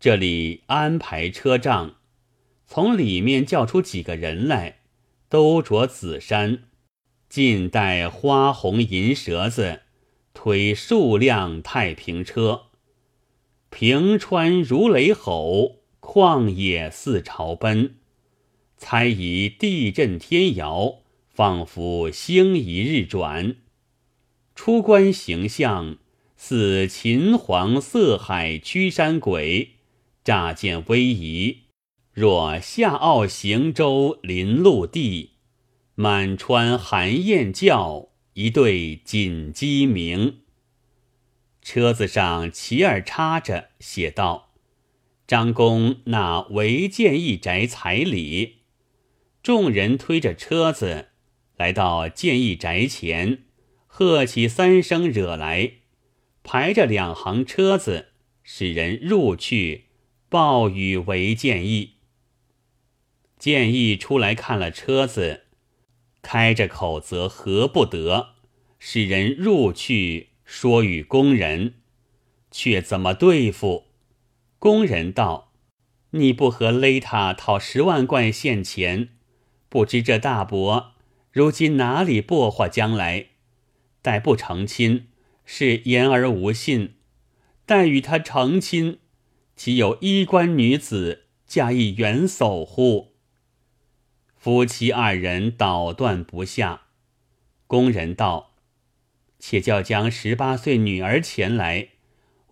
这里安排车仗，从里面叫出几个人来，都着紫衫，尽带花红银蛇子，推数辆太平车。平川如雷吼，旷野似潮奔，猜疑地震天摇，仿佛星移日转。出关形象似秦皇色海驱山鬼。乍见威仪，若夏奥行舟临陆地，满川寒雁叫，一对锦鸡鸣。车子上旗儿插着，写道：“张公那违建义宅彩礼。”众人推着车子来到建义宅前，喝起三声，惹来，排着两行车子，使人入去。暴雨为建议，建议出来看了车子，开着口则何不得，使人入去说与工人，却怎么对付？工人道：“你不和勒他讨十万贯现钱，不知这大伯如今哪里拨话将来？待不成亲，是言而无信；待与他成亲。”岂有衣冠女子嫁一元叟乎？夫妻二人捣断不下。工人道：“且叫将十八岁女儿前来，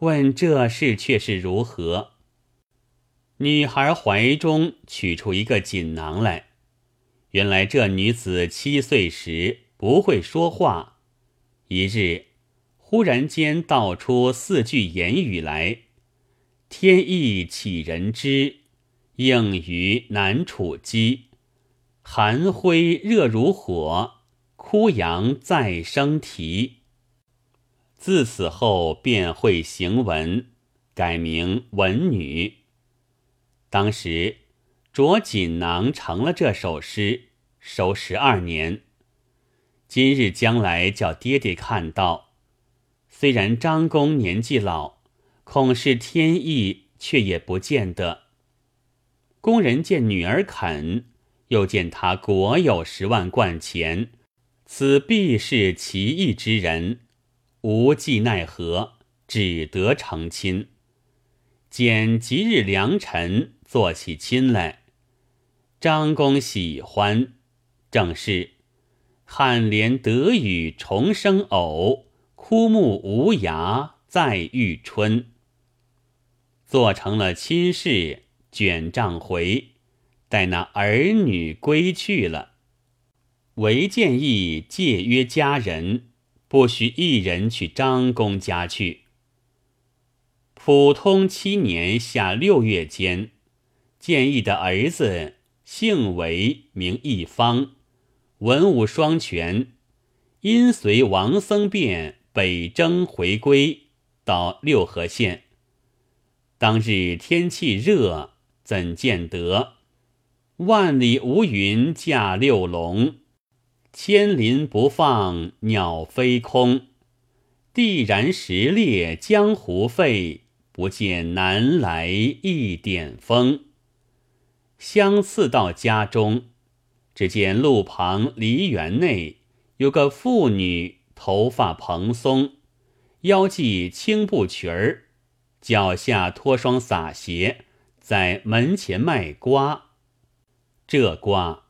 问这事却是如何？”女孩怀中取出一个锦囊来，原来这女子七岁时不会说话，一日忽然间道出四句言语来。天意岂人知？应于难处机。寒灰热如火，枯杨再生啼。自此后便会行文，改名文女。当时着锦囊成了这首诗，收十二年。今日将来叫爹爹看到，虽然张公年纪老。恐是天意，却也不见得。工人见女儿肯，又见他国有十万贯钱，此必是奇异之人，无计奈何，只得成亲。拣吉日良辰，做起亲来。张公喜欢，正是颔联得雨重生藕，枯木无涯再遇春。做成了亲事，卷账回，待那儿女归去了，唯建议借约家人，不许一人去张公家去。普通七年下六月间，建议的儿子姓韦，名一方，文武双全，因随王僧辩北征回归，到六合县。当日天气热，怎见得？万里无云驾六龙，千林不放鸟飞空。地然石裂江湖沸，不见南来一点风。相次到家中，只见路旁梨园内有个妇女，头发蓬松，腰系青布裙儿。脚下脱双洒鞋，在门前卖瓜。这瓜，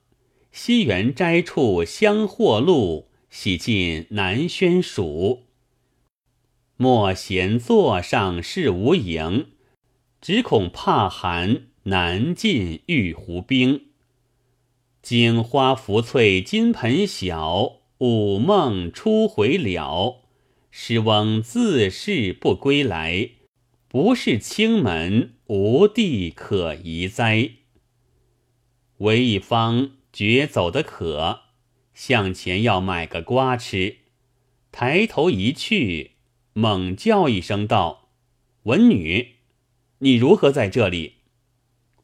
西园摘处香货路，洗尽南轩暑。莫闲座上事无影，只恐怕寒难尽玉壶冰。锦花浮翠金盆小，午梦初回了。诗翁自是不归来。不是清门，无地可移哉。韦一方觉走得渴，向前要买个瓜吃，抬头一去，猛叫一声道：“文女，你如何在这里？”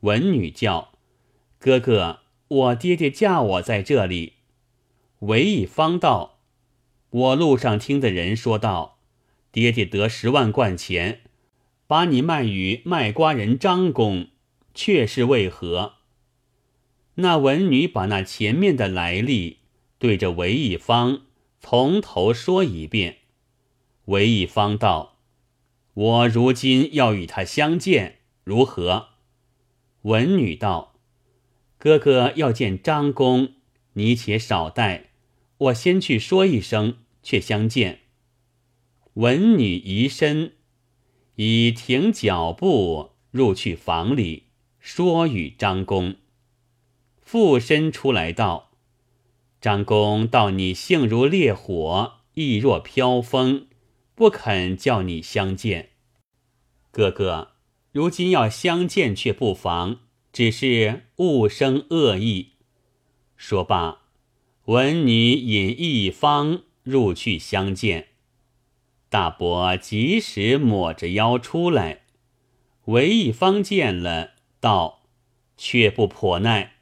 文女叫：“哥哥，我爹爹嫁我在这里。”韦一方道：“我路上听的人说道，爹爹得十万贯钱。”把你卖与卖瓜人张公，却是为何？”那文女把那前面的来历对着韦一方从头说一遍。韦一方道：“我如今要与他相见，如何？”文女道：“哥哥要见张公，你且少待，我先去说一声，却相见。”文女移身，已停脚步入去房里，说与张公。附身出来道：“张公道你性如烈火，意若飘风，不肯叫你相见。哥哥。”如今要相见却不妨，只是勿生恶意。说罢，文女引一方入去相见。大伯及时抹着腰出来，韦一方见了，道：“却不颇耐，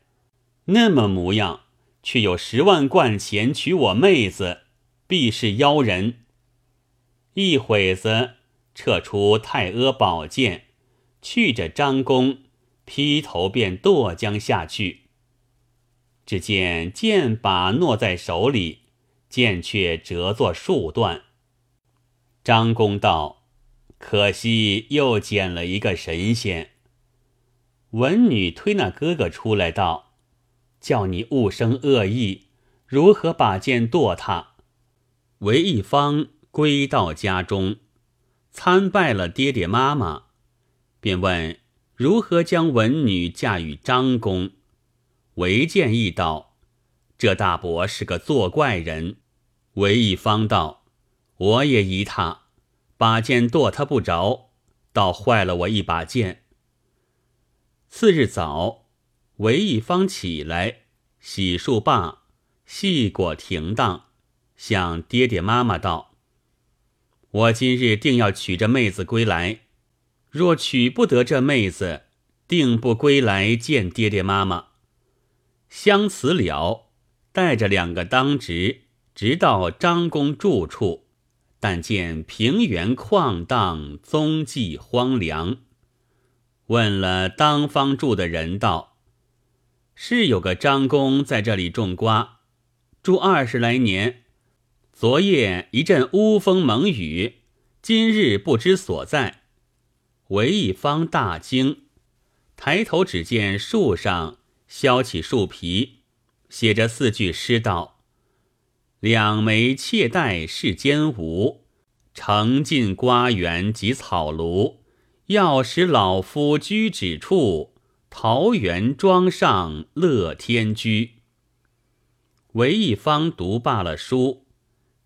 那么模样，却有十万贯钱娶我妹子，必是妖人。”一会子撤出太阿宝剑。去着张弓，劈头便剁将下去。只见剑把握在手里，剑却折作数段。张公道：“可惜又捡了一个神仙。”文女推那哥哥出来道：“叫你勿生恶意，如何把剑剁他？”韦一方归到家中，参拜了爹爹妈妈。便问如何将文女嫁与张公，韦建议道：“这大伯是个作怪人。”韦一方道：“我也疑他，把剑剁他不着，倒坏了我一把剑。”次日早，韦一方起来洗漱罢，细果停当，向爹爹妈妈道：“我今日定要娶这妹子归来。”若娶不得这妹子，定不归来见爹爹妈妈。相辞了，带着两个当值，直到张公住处，但见平原旷荡，踪迹荒凉。问了当方住的人道：“是有个张公在这里种瓜，住二十来年。昨夜一阵乌风猛雨，今日不知所在。”韦一方大惊，抬头只见树上削起树皮，写着四句诗道：“两枚妾带世间无，盛尽瓜园及草庐。要使老夫居止处，桃园庄上乐天居。”韦一方读罢了书，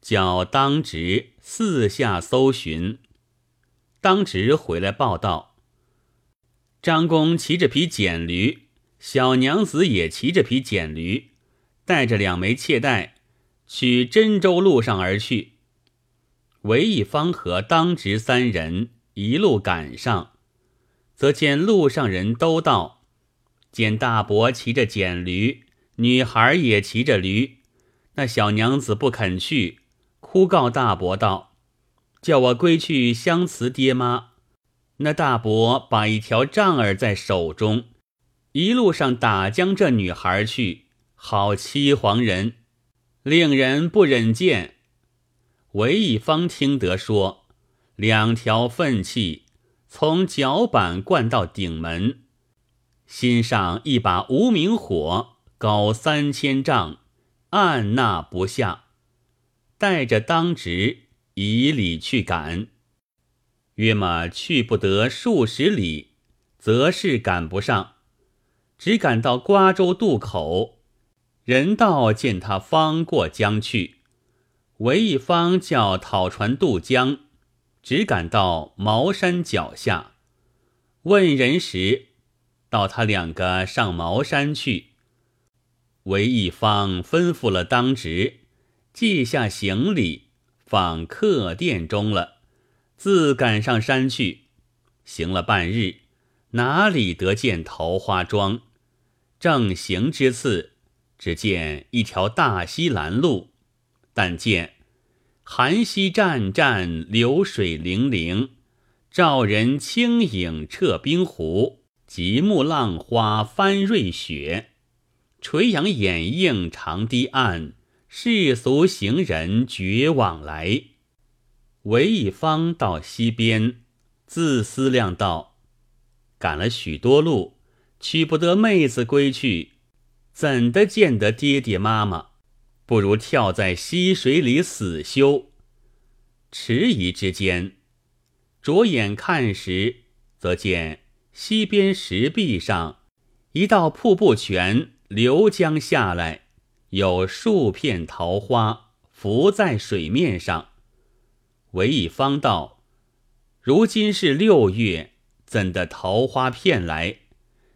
叫当值四下搜寻。当值回来报道，张公骑着匹简驴，小娘子也骑着匹简驴，带着两枚妾带，取真州路上而去。韦一方和当值三人一路赶上，则见路上人都道：见大伯骑着简驴，女孩也骑着驴，那小娘子不肯去，哭告大伯道。叫我归去相辞爹妈，那大伯把一条杖儿在手中，一路上打将这女孩去，好欺黄人，令人不忍见。韦一方听得说，两条粪气从脚板灌到顶门，心上一把无名火，高三千丈，按捺不下，带着当值。以礼去赶，约么去不得数十里，则是赶不上，只赶到瓜州渡口。人道见他方过江去，韦一方叫讨船渡江，只赶到茅山脚下。问人时，道他两个上茅山去。韦一方吩咐了当值，记下行李。放客店中了，自赶上山去，行了半日，哪里得见桃花庄？正行之次，只见一条大溪拦路，但见寒溪湛湛，流水泠泠，照人清影彻冰湖，极目浪花翻瑞雪。垂杨掩映长堤岸，世俗行人绝往来。韦一方到溪边，自思量道：赶了许多路，取不得妹子归去，怎的见得爹爹妈妈？不如跳在溪水里死休。迟疑之间，着眼看时，则见溪边石壁上一道瀑布泉。流江下来，有数片桃花浮在水面上。韦一方道：“如今是六月，怎的桃花片来？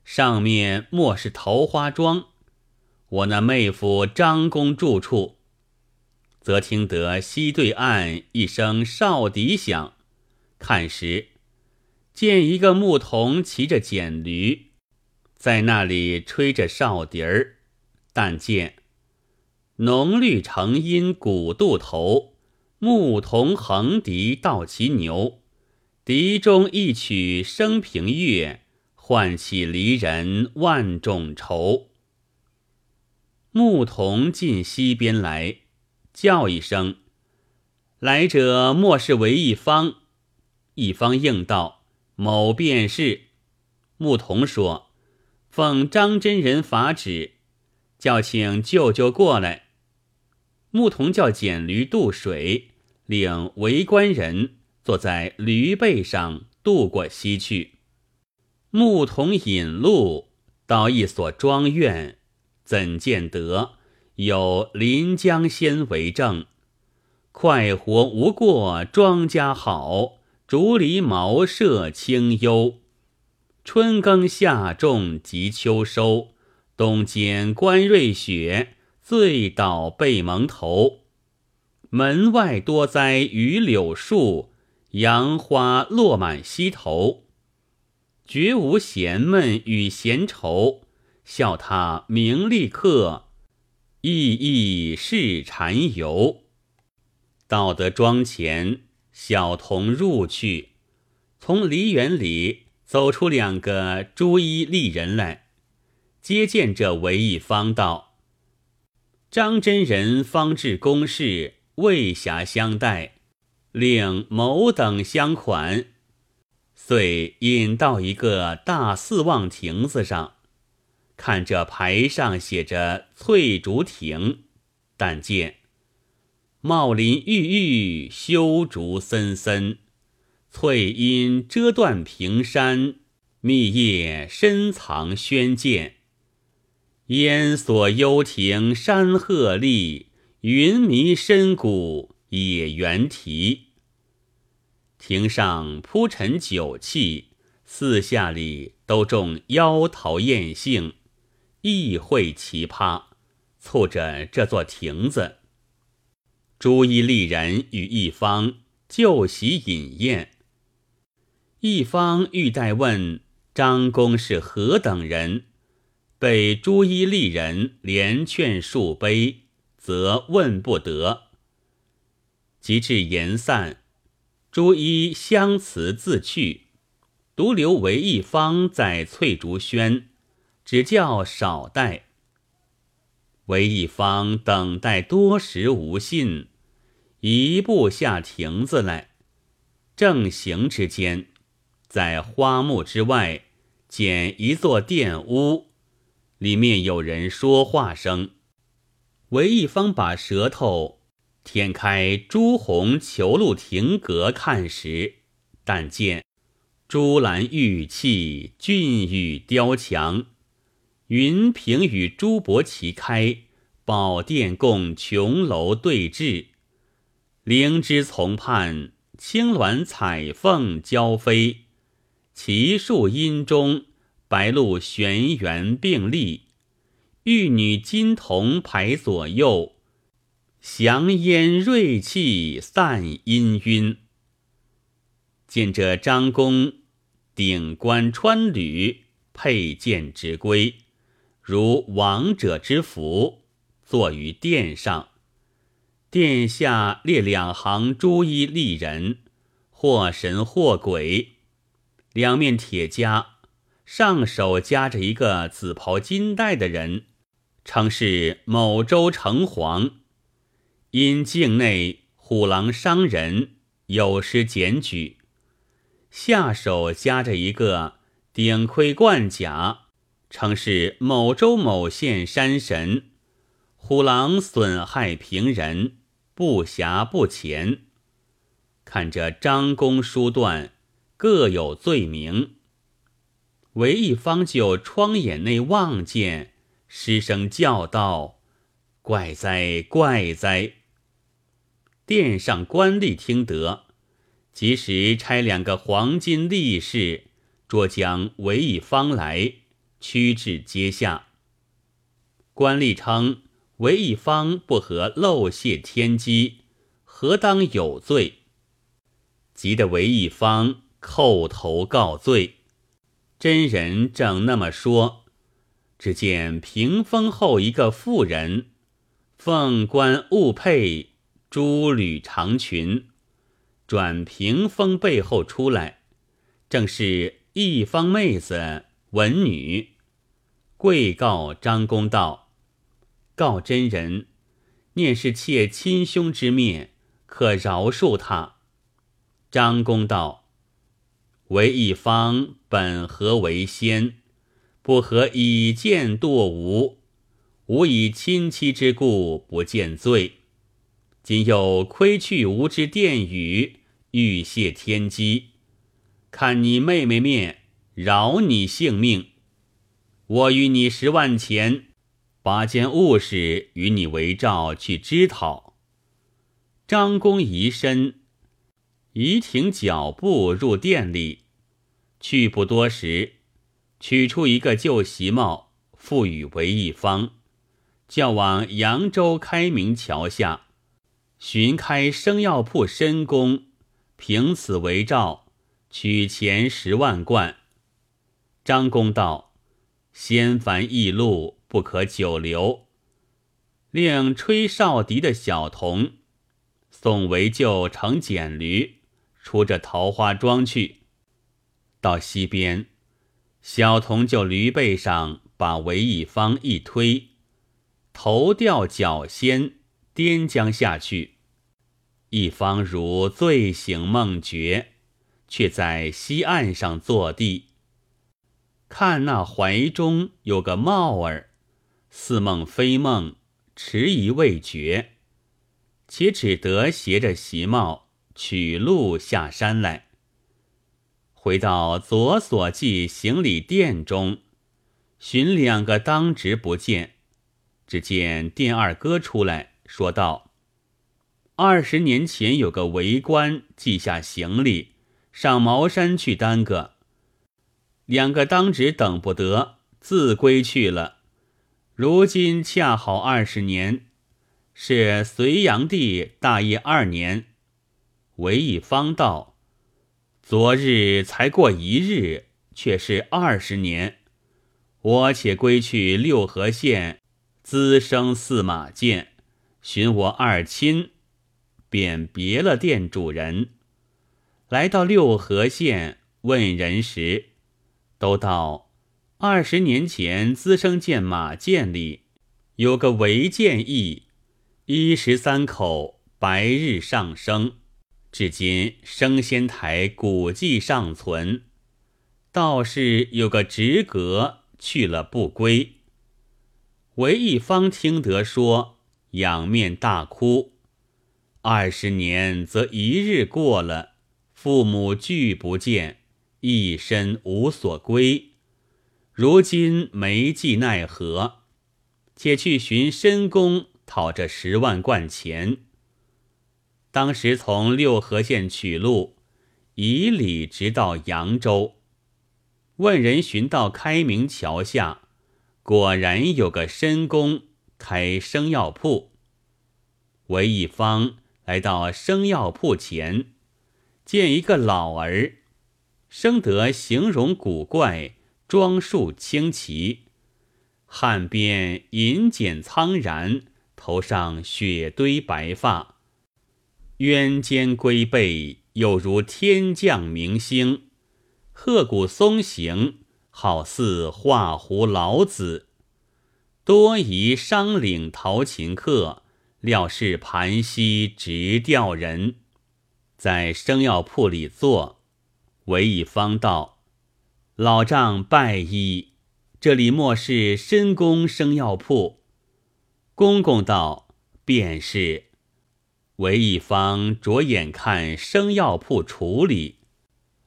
上面莫是桃花庄？我那妹夫张公住处。”则听得西对岸一声哨笛响，看时，见一个牧童骑着简驴。在那里吹着哨笛儿，但见浓绿成荫古渡头，牧童横笛到骑牛，笛中一曲升平乐，唤起离人万种愁。牧童进溪边来，叫一声：“来者莫是为一方？”一方应道：“某便是。”牧童说。奉张真人法旨，叫请舅舅过来。牧童叫捡驴渡水，领围观人坐在驴背上渡过溪去。牧童引路到一所庄院，怎见得有临江仙为证？快活无过庄稼好，竹篱茅舍清幽。春耕夏种及秋收，冬间观瑞雪，醉倒被蒙头。门外多栽榆柳树，杨花落满溪头。绝无闲闷与闲愁，笑他名利客，意意是禅游。到得庄前，小童入去，从梨园里。走出两个朱衣丽人来，接见这韦一方道：“张真人方至公事，未暇相待，令某等相款。”遂引到一个大四望亭子上，看这牌上写着“翠竹亭”，但见茂林郁郁，修竹森森。翠阴遮断平山，密叶深藏轩涧。烟锁幽亭山鹤立，云迷深谷野猿啼。亭上铺陈酒器，四下里都种妖桃艳杏，异卉奇葩，簇着这座亭子。朱衣丽人与一方就席饮宴。一方欲待问张公是何等人，被朱衣丽人连劝数杯，则问不得。及至言散，朱衣相辞自去，独留韦一方在翠竹轩，只叫少待。韦一方等待多时无信，一步下亭子来，正行之间。在花木之外，见一座殿屋，里面有人说话声。韦一方把舌头舔开朱红球露亭阁看时，但见朱兰玉砌，俊宇雕墙，云屏与朱箔齐开，宝殿共琼楼对峙，灵芝丛畔，青鸾彩凤交飞。奇树阴中，白鹭玄猿并立；玉女金童排左右，祥烟瑞气散氤氲。见这张公顶冠穿履，佩剑执圭，如王者之福，坐于殿上。殿下列两行朱衣丽人。或神或鬼，两面铁枷，上手夹着一个紫袍金带的人，称是某州城隍。因境内虎狼伤人，有失检举，下手夹着一个顶盔贯甲，称是某州某县山神。虎狼损害平人，不暇不前。看着张公书段，各有罪名。韦一方就窗眼内望见，失声叫道：“怪哉，怪哉！”殿上官吏听得，及时差两个黄金力士，捉将韦一方来，屈至阶下。官吏称。韦一方不合漏泄天机，何当有罪？急得韦一方叩头告罪。真人正那么说，只见屏风后一个妇人，凤冠雾佩，珠履长裙，转屏风背后出来，正是一方妹子文女，跪告张公道。告真人，念是妾亲兄之灭，可饶恕他。张公道：为一方本何为先，不合以剑堕吾，吾以亲戚之故不见罪。今又亏去吾之殿宇，欲泄天机，看你妹妹面，饶你性命。我与你十万钱。拔件物事与你为照去支讨。张公移身，移停脚步入店里，去不多时，取出一个旧席帽，赋予为一方，叫往扬州开明桥下寻开生药铺申公，凭此为照，取钱十万贯。张公道：先凡易路。不可久留，令吹哨笛的小童送为舅乘简驴出这桃花庄去。到西边，小童就驴背上把韦一方一推，头掉脚先，颠将下去。一方如醉醒梦觉，却在西岸上坐地，看那怀中有个帽儿。似梦非梦，迟疑未决，且只得携着席帽取路下山来。回到左所记行李店中，寻两个当值不见，只见店二哥出来说道：“二十年前有个为官记下行李，上茅山去耽搁，两个当值等不得，自归去了。”如今恰好二十年，是隋炀帝大业二年。韦一方道：“昨日才过一日，却是二十年。我且归去六合县滋生驷马剑，寻我二亲，便别了店主人。来到六合县问人时，都道。”二十年前，资生见马堑里有个违建义，一十三口白日上升，至今升仙台古迹尚存。道士有个直阁去了不归。韦一方听得说，仰面大哭。二十年则一日过了，父母俱不见，一身无所归。如今没计奈何，且去寻申公讨这十万贯钱。当时从六合县取路，以礼直到扬州，问人寻到开明桥下，果然有个申公开生药铺。韦一方来到生药铺前，见一个老儿，生得形容古怪。装束清奇，汉边银剪苍然，头上雪堆白发，渊肩龟背，又如天降明星，鹤骨松形，好似画胡老子。多疑商领陶琴客，料是盘溪直调人，在生药铺里坐。韦一方道：“老丈拜医，这里莫是深宫生药铺？”公公道：“便是。”韦一方着眼看生药铺处理，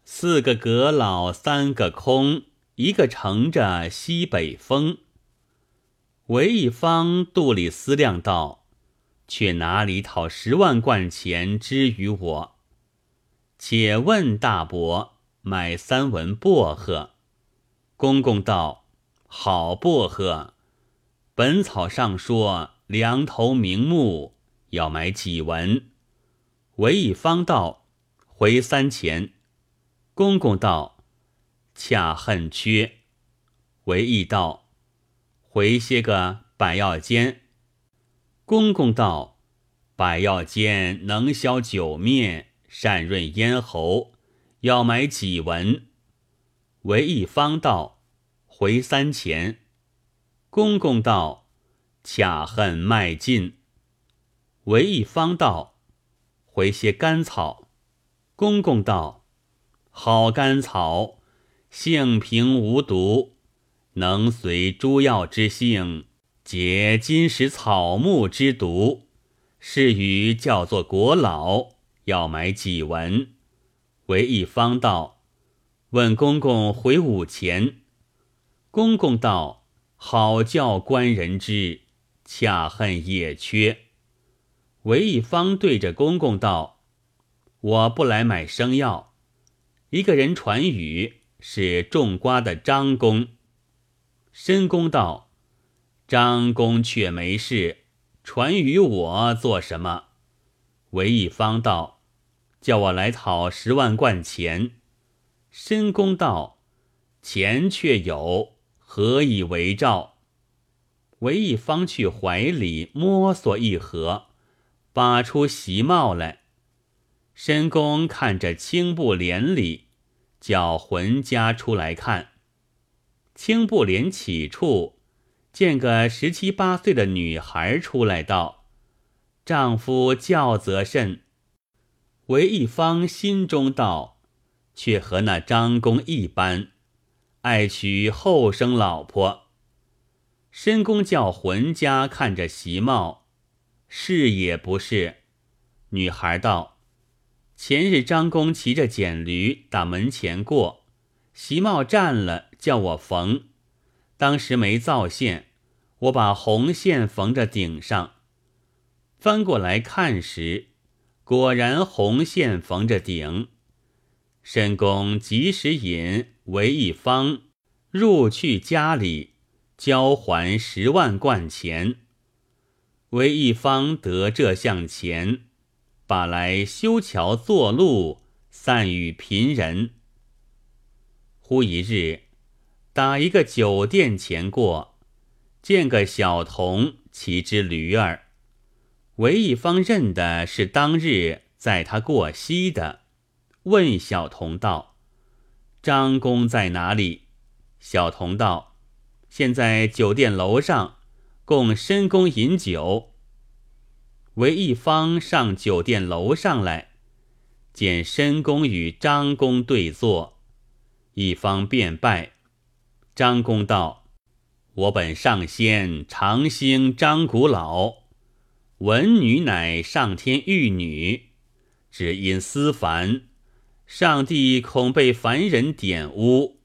四个阁老，三个空，一个乘着西北风。韦一方肚里思量道：“却哪里讨十万贯钱支于我？且问大伯买三文薄荷。”公公道：“好薄荷，本草上说两头明目。”要买几文？韦一方道：“回三钱。”公公道：“恰恨缺。”韦一道：“回些个百药煎。”公公道：“百药煎能消酒面，善润咽喉，要买几文？”韦一方道：“回三钱。”公公道：“恰恨卖尽。”韦一方道：“回些甘草。”公公道：“好甘草，性平无毒，能随诸药之性，解金石草木之毒。是与叫做国老，要买几文？”韦一方道：“问公公回五钱。”公公道：“好教官人之，恰恨也缺。”韦一方对着公公道：“我不来买生药。”一个人传语是种瓜的张公。申公道：“张公却没事，传与我做什么？”韦一方道：“叫我来讨十万贯钱。”申公道：“钱却有，何以为照？”韦一方去怀里摸索一盒。拔出席帽来，申公看着青布帘里，叫浑家出来看。青布帘起处，见个十七八岁的女孩出来道：“丈夫教则甚？”韦一方心中道：“却和那张公一般，爱娶后生老婆。”申公叫浑家看着席帽。是也不是，女孩道：“前日张公骑着简驴打门前过，席帽占了，叫我缝。当时没造线，我把红线缝着顶上。翻过来看时，果然红线缝着顶。申公及时引为一方入去家里，交还十万贯钱。”为一方得这项钱，把来修桥作路，散与贫人。忽一日，打一个酒店前过，见个小童骑只驴儿，韦一方认的是当日载他过溪的，问小童道：“张公在哪里？”小童道：“现在酒店楼上。”供申公饮酒，韦一方上酒店楼上来，见申公与张公对坐，一方便拜。张公道：“我本上仙长兴张古老，闻女乃上天玉女，只因思凡，上帝恐被凡人玷污，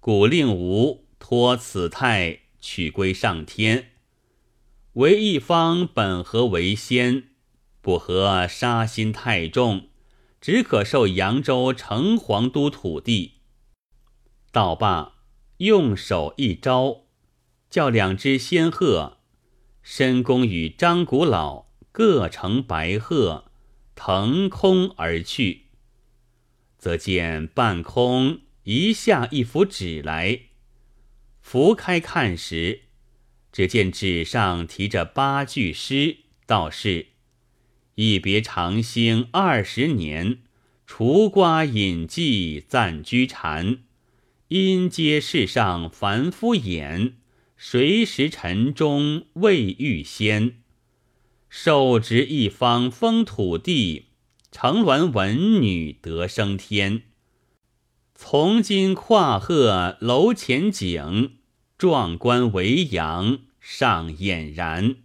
故令吾托此态取归上天。”为一方本合为仙，不合杀心太重，只可受扬州城隍都土地。道罢，用手一招，叫两只仙鹤，申公与张古老各乘白鹤，腾空而去。则见半空一下一幅纸来，拂开看时。只见纸上题着八句诗，道是：“一别长兴二十年，除瓜饮妓暂居禅，因皆世上凡夫眼，谁识尘中未遇仙？受职一方封土地，成鸾文女得升天。从今跨鹤楼前景，壮观为阳上俨然。